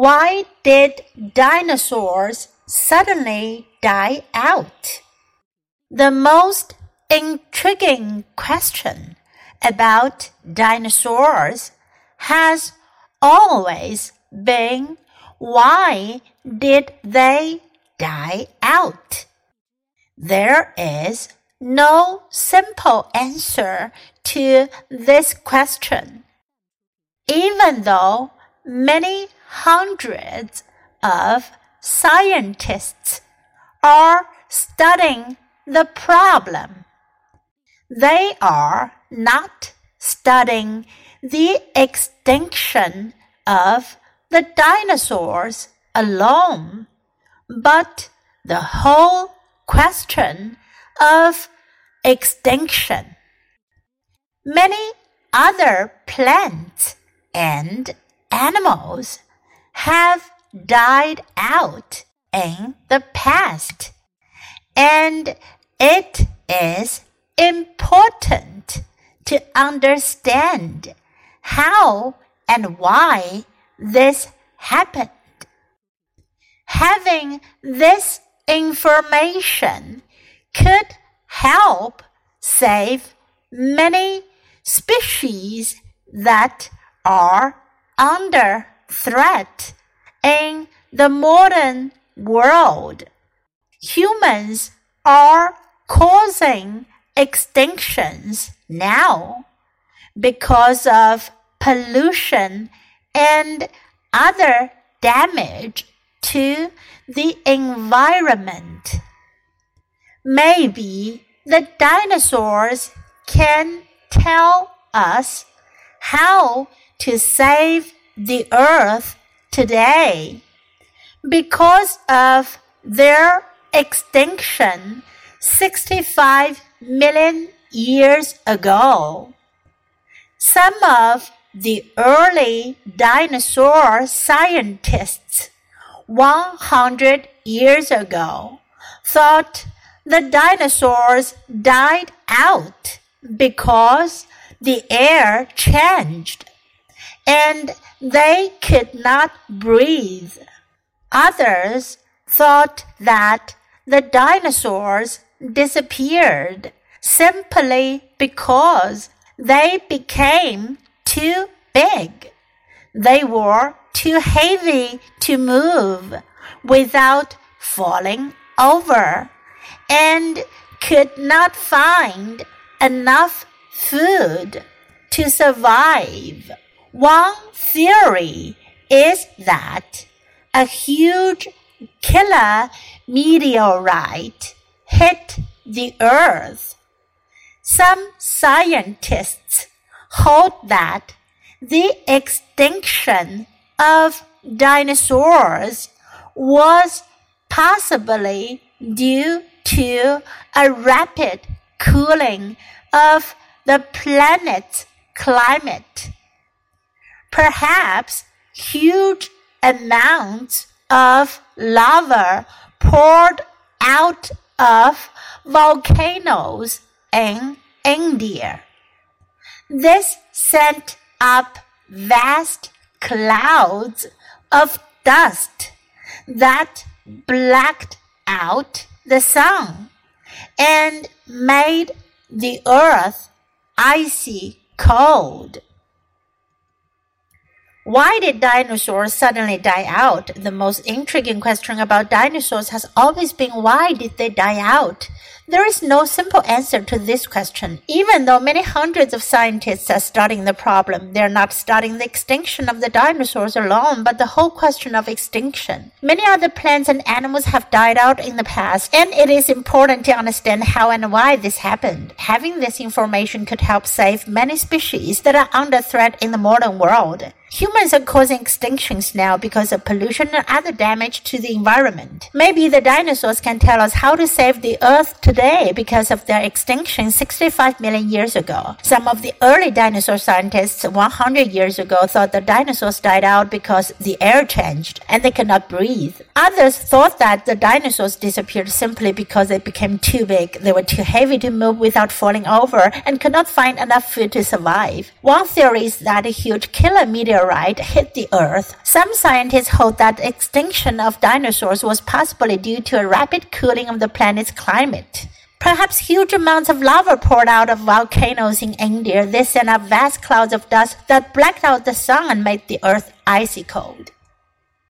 Why did dinosaurs suddenly die out? The most intriguing question about dinosaurs has always been why did they die out? There is no simple answer to this question. Even though many hundreds of scientists are studying the problem, they are not studying the extinction of the dinosaurs alone, but the whole question of extinction. Many other plants and animals have died out in the past, and it is important to understand how and why this happened. Having this information could help save many species that are under threat in the modern world. Humans are causing extinctions now because of pollution and other damage to the environment. Maybe the dinosaurs can tell us how to save the earth today. Because of their extinction 65 million years ago. Some of the early dinosaur scientists 100 years ago thought the dinosaurs died out because the air changed and they could not breathe. Others thought that the dinosaurs disappeared simply because they became too big. They were too heavy to move without falling over and could not find enough food to survive. One theory is that a huge killer meteorite hit the earth. Some scientists hold that the extinction of dinosaurs was possibly due to a rapid cooling of the planet's climate. Perhaps huge amounts of lava poured out of volcanoes in India. This sent up vast clouds of dust that blacked out the sun and made the earth icy cold. Why did dinosaurs suddenly die out? The most intriguing question about dinosaurs has always been why did they die out? There is no simple answer to this question. Even though many hundreds of scientists are studying the problem, they are not studying the extinction of the dinosaurs alone, but the whole question of extinction. Many other plants and animals have died out in the past, and it is important to understand how and why this happened. Having this information could help save many species that are under threat in the modern world. Humans are causing extinctions now because of pollution and other damage to the environment. Maybe the dinosaurs can tell us how to save the earth today because of their extinction 65 million years ago. Some of the early dinosaur scientists 100 years ago thought the dinosaurs died out because the air changed and they could not breathe. Others thought that the dinosaurs disappeared simply because they became too big. They were too heavy to move without falling over and could not find enough food to survive. One theory is that a huge killer meteor meteorite hit the Earth, some scientists hold that extinction of dinosaurs was possibly due to a rapid cooling of the planet's climate. Perhaps huge amounts of lava poured out of volcanoes in India. They sent up vast clouds of dust that blacked out the sun and made the earth icy cold.